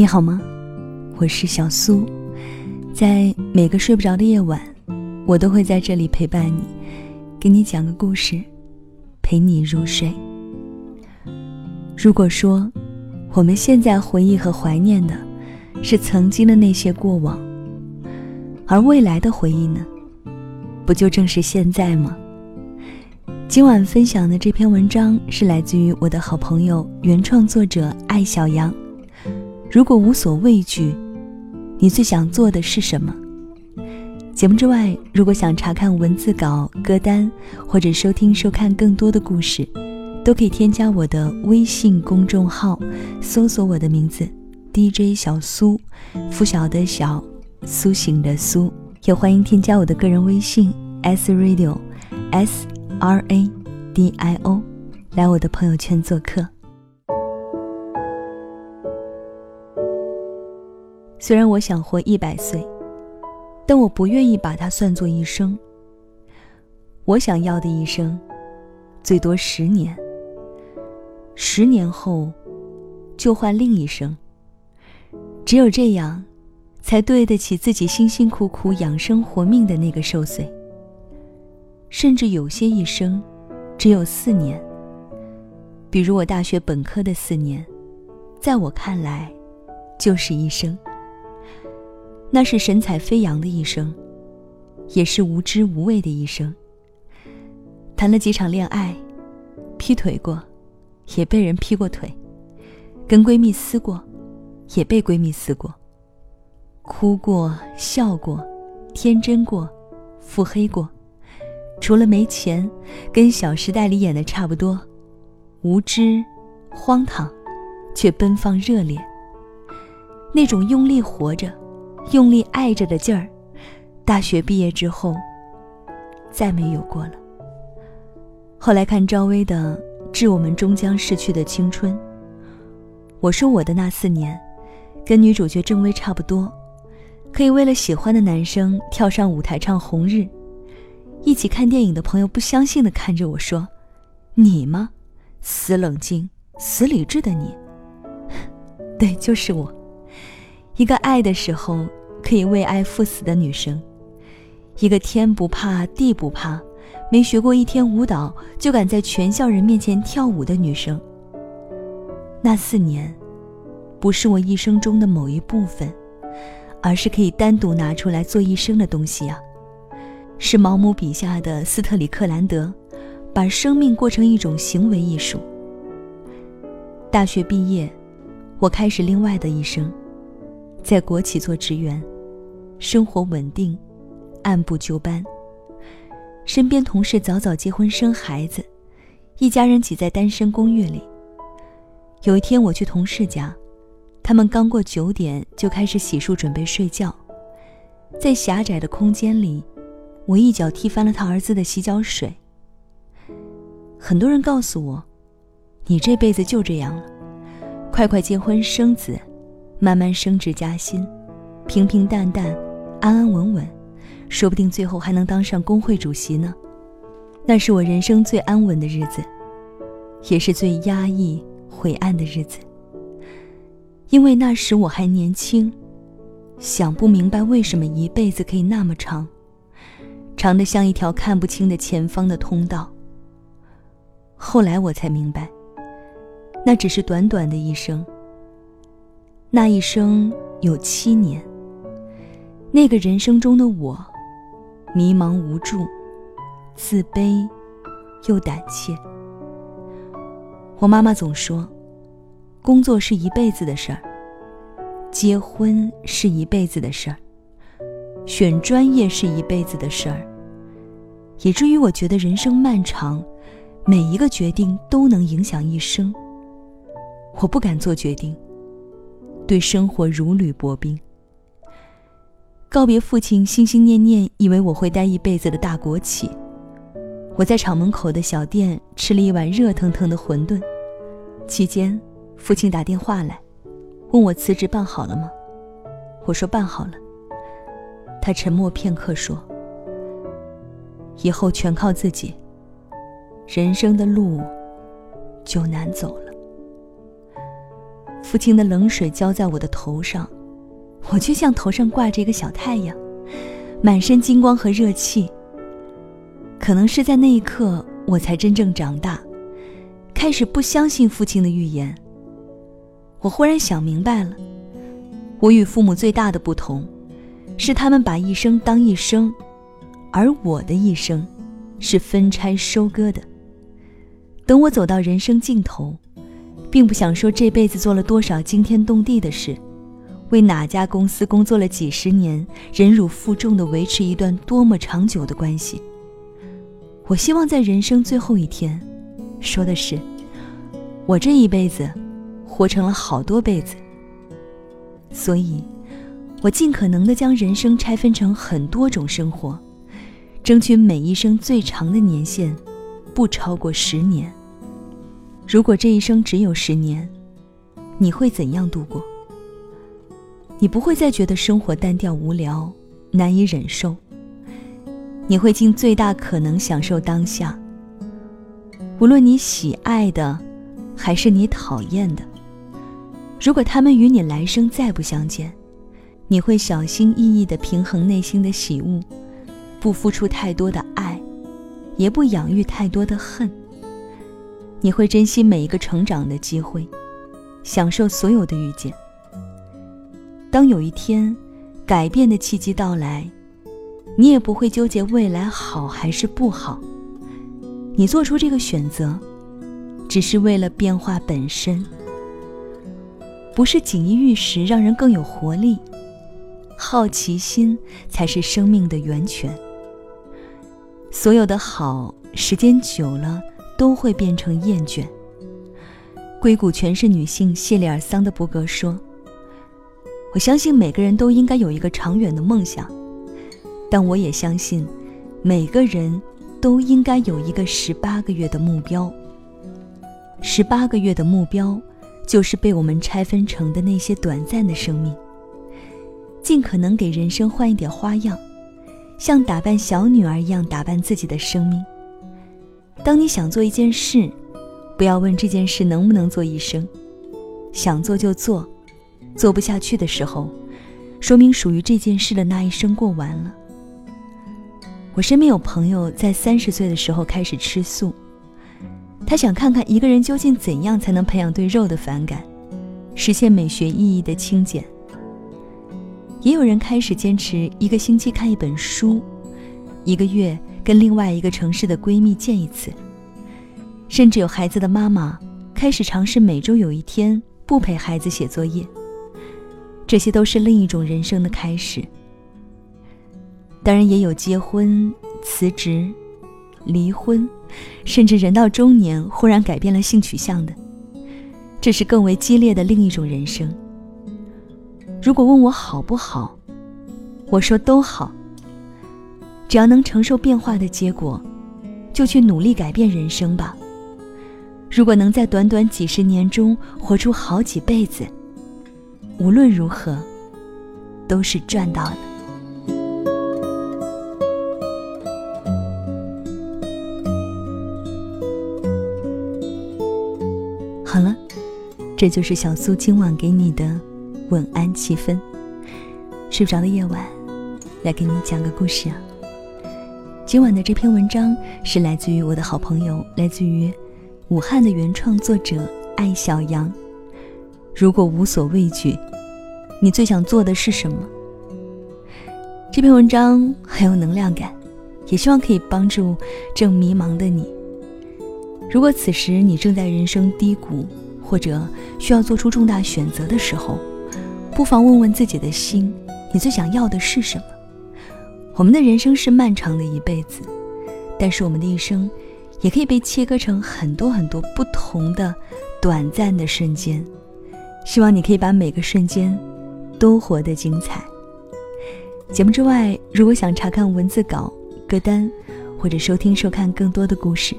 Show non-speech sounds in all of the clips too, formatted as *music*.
你好吗？我是小苏，在每个睡不着的夜晚，我都会在这里陪伴你，给你讲个故事，陪你入睡。如果说我们现在回忆和怀念的是曾经的那些过往，而未来的回忆呢，不就正是现在吗？今晚分享的这篇文章是来自于我的好朋友、原创作者艾小羊。如果无所畏惧，你最想做的是什么？节目之外，如果想查看文字稿、歌单，或者收听、收看更多的故事，都可以添加我的微信公众号，搜索我的名字 DJ 小苏，拂晓的小，苏醒的苏。也欢迎添加我的个人微信 S Radio，S R A D I O，来我的朋友圈做客。虽然我想活一百岁，但我不愿意把它算作一生。我想要的一生，最多十年。十年后，就换另一生。只有这样，才对得起自己辛辛苦苦养生活命的那个寿岁。甚至有些一生，只有四年。比如我大学本科的四年，在我看来，就是一生。那是神采飞扬的一生，也是无知无畏的一生。谈了几场恋爱，劈腿过，也被人劈过腿；跟闺蜜撕过，也被闺蜜撕过；哭过、笑过、天真过、腹黑过。除了没钱，跟《小时代》里演的差不多，无知、荒唐，却奔放热烈。那种用力活着。用力爱着的劲儿，大学毕业之后，再没有过了。后来看赵薇的《致我们终将逝去的青春》，我说我的那四年，跟女主角郑薇差不多，可以为了喜欢的男生跳上舞台唱《红日》。一起看电影的朋友不相信的看着我说：“你吗？死冷静、死理智的你。” *laughs* 对，就是我，一个爱的时候。可以为爱赴死的女生，一个天不怕地不怕，没学过一天舞蹈就敢在全校人面前跳舞的女生。那四年，不是我一生中的某一部分，而是可以单独拿出来做一生的东西啊！是毛姆笔下的斯特里克兰德，把生命过成一种行为艺术。大学毕业，我开始另外的一生。在国企做职员，生活稳定，按部就班。身边同事早早结婚生孩子，一家人挤在单身公寓里。有一天我去同事家，他们刚过九点就开始洗漱准备睡觉，在狭窄的空间里，我一脚踢翻了他儿子的洗脚水。很多人告诉我，你这辈子就这样了，快快结婚生子。慢慢升职加薪，平平淡淡，安安稳稳，说不定最后还能当上工会主席呢。那是我人生最安稳的日子，也是最压抑、晦暗的日子。因为那时我还年轻，想不明白为什么一辈子可以那么长，长得像一条看不清的前方的通道。后来我才明白，那只是短短的一生。那一生有七年，那个人生中的我，迷茫无助，自卑，又胆怯。我妈妈总说，工作是一辈子的事儿，结婚是一辈子的事儿，选专业是一辈子的事儿。以至于我觉得人生漫长，每一个决定都能影响一生。我不敢做决定。对生活如履薄冰。告别父亲，心心念念以为我会待一辈子的大国企。我在厂门口的小店吃了一碗热腾腾的馄饨。期间，父亲打电话来，问我辞职办好了吗？我说办好了。他沉默片刻说：“以后全靠自己。人生的路就难走了。”父亲的冷水浇在我的头上，我却像头上挂着一个小太阳，满身金光和热气。可能是在那一刻，我才真正长大，开始不相信父亲的预言。我忽然想明白了，我与父母最大的不同，是他们把一生当一生，而我的一生，是分拆收割的。等我走到人生尽头，并不想说这辈子做了多少惊天动地的事，为哪家公司工作了几十年，忍辱负重的维持一段多么长久的关系。我希望在人生最后一天，说的是，我这一辈子，活成了好多辈子。所以，我尽可能的将人生拆分成很多种生活，争取每一生最长的年限，不超过十年。如果这一生只有十年，你会怎样度过？你不会再觉得生活单调无聊，难以忍受。你会尽最大可能享受当下，无论你喜爱的，还是你讨厌的。如果他们与你来生再不相见，你会小心翼翼地平衡内心的喜恶，不付出太多的爱，也不养育太多的恨。你会珍惜每一个成长的机会，享受所有的遇见。当有一天，改变的契机到来。你也不会纠结未来好还是不好，你做出这个选择，只是为了变化本身，不是锦衣玉食让人更有活力，好奇心才是生命的源泉。所有的好，时间久了都会变成厌倦。硅谷全是女性谢里尔·桑德伯格说：“我相信每个人都应该有一个长远的梦想。”但我也相信，每个人都应该有一个十八个月的目标。十八个月的目标，就是被我们拆分成的那些短暂的生命。尽可能给人生换一点花样，像打扮小女儿一样打扮自己的生命。当你想做一件事，不要问这件事能不能做一生，想做就做，做不下去的时候，说明属于这件事的那一生过完了。我身边有朋友在三十岁的时候开始吃素，他想看看一个人究竟怎样才能培养对肉的反感，实现美学意义的清简。也有人开始坚持一个星期看一本书，一个月跟另外一个城市的闺蜜见一次，甚至有孩子的妈妈开始尝试每周有一天不陪孩子写作业。这些都是另一种人生的开始。当然也有结婚、辞职、离婚，甚至人到中年忽然改变了性取向的，这是更为激烈的另一种人生。如果问我好不好，我说都好。只要能承受变化的结果，就去努力改变人生吧。如果能在短短几十年中活出好几辈子，无论如何，都是赚到的。好了，这就是小苏今晚给你的晚安气氛。睡不着的夜晚，来给你讲个故事啊。今晚的这篇文章是来自于我的好朋友，来自于武汉的原创作者艾小羊。如果无所畏惧，你最想做的是什么？这篇文章很有能量感，也希望可以帮助正迷茫的你。如果此时你正在人生低谷，或者需要做出重大选择的时候，不妨问问自己的心：你最想要的是什么？我们的人生是漫长的一辈子，但是我们的一生也可以被切割成很多很多不同的短暂的瞬间。希望你可以把每个瞬间都活得精彩。节目之外，如果想查看文字稿、歌单，或者收听收看更多的故事。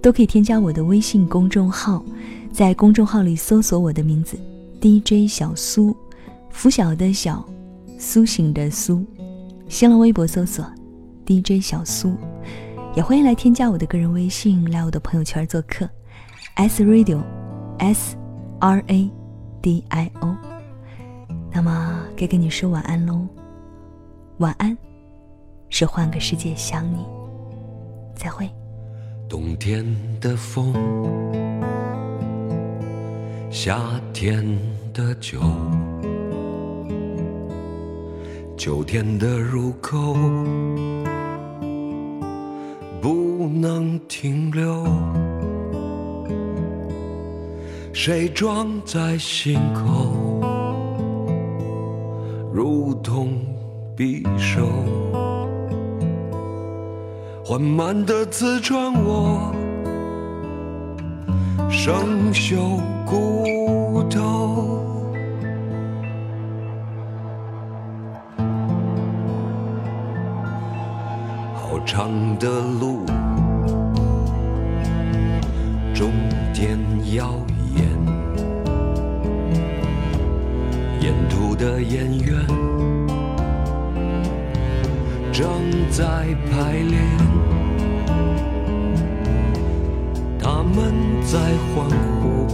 都可以添加我的微信公众号，在公众号里搜索我的名字 DJ 小苏，拂晓的小，苏醒的苏。新浪微博搜索 DJ 小苏，也欢迎来添加我的个人微信，来我的朋友圈做客。S Radio，S R A D I O。那么该跟你说晚安喽，晚安，是换个世界想你，再会。冬天的风，夏天的酒，秋天的入口，不能停留。谁装在心口，如同匕首，缓慢地刺穿我生锈骨头。好长的路，终点遥远，沿途的演员正在排练，他们在欢呼，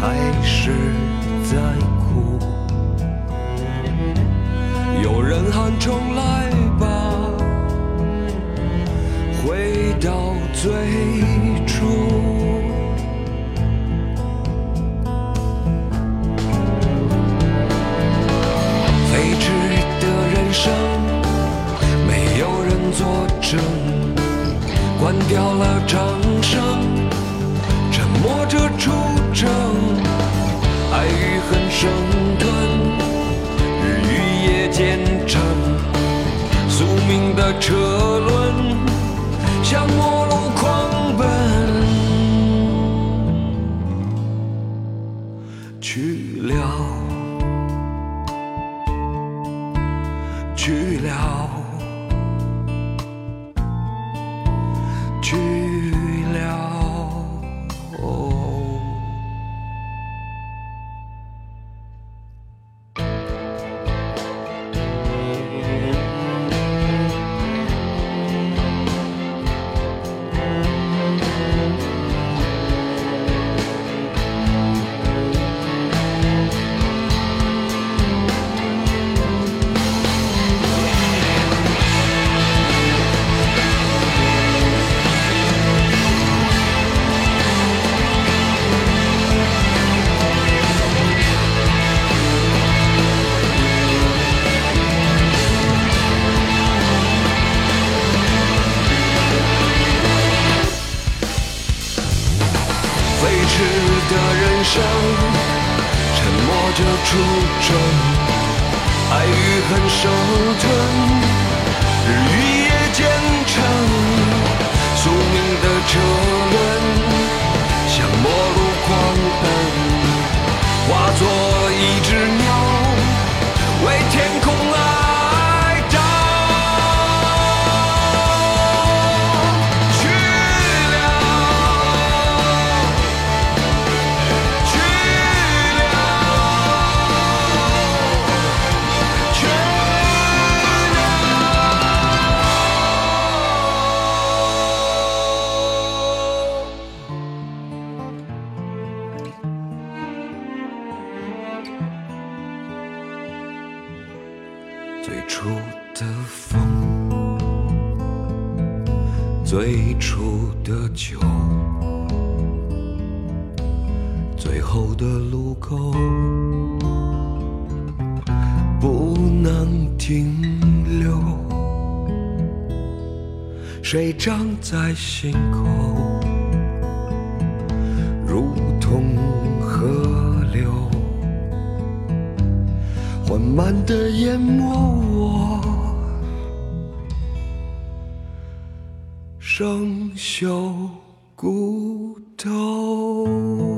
还是在哭？有人喊重来吧，回到最初。人生，沉默着出征，爱与恨手吞，日与最初的风，最初的酒。最后的路口不能停留，谁长在心口，如同河流，缓慢地淹没我生锈骨头。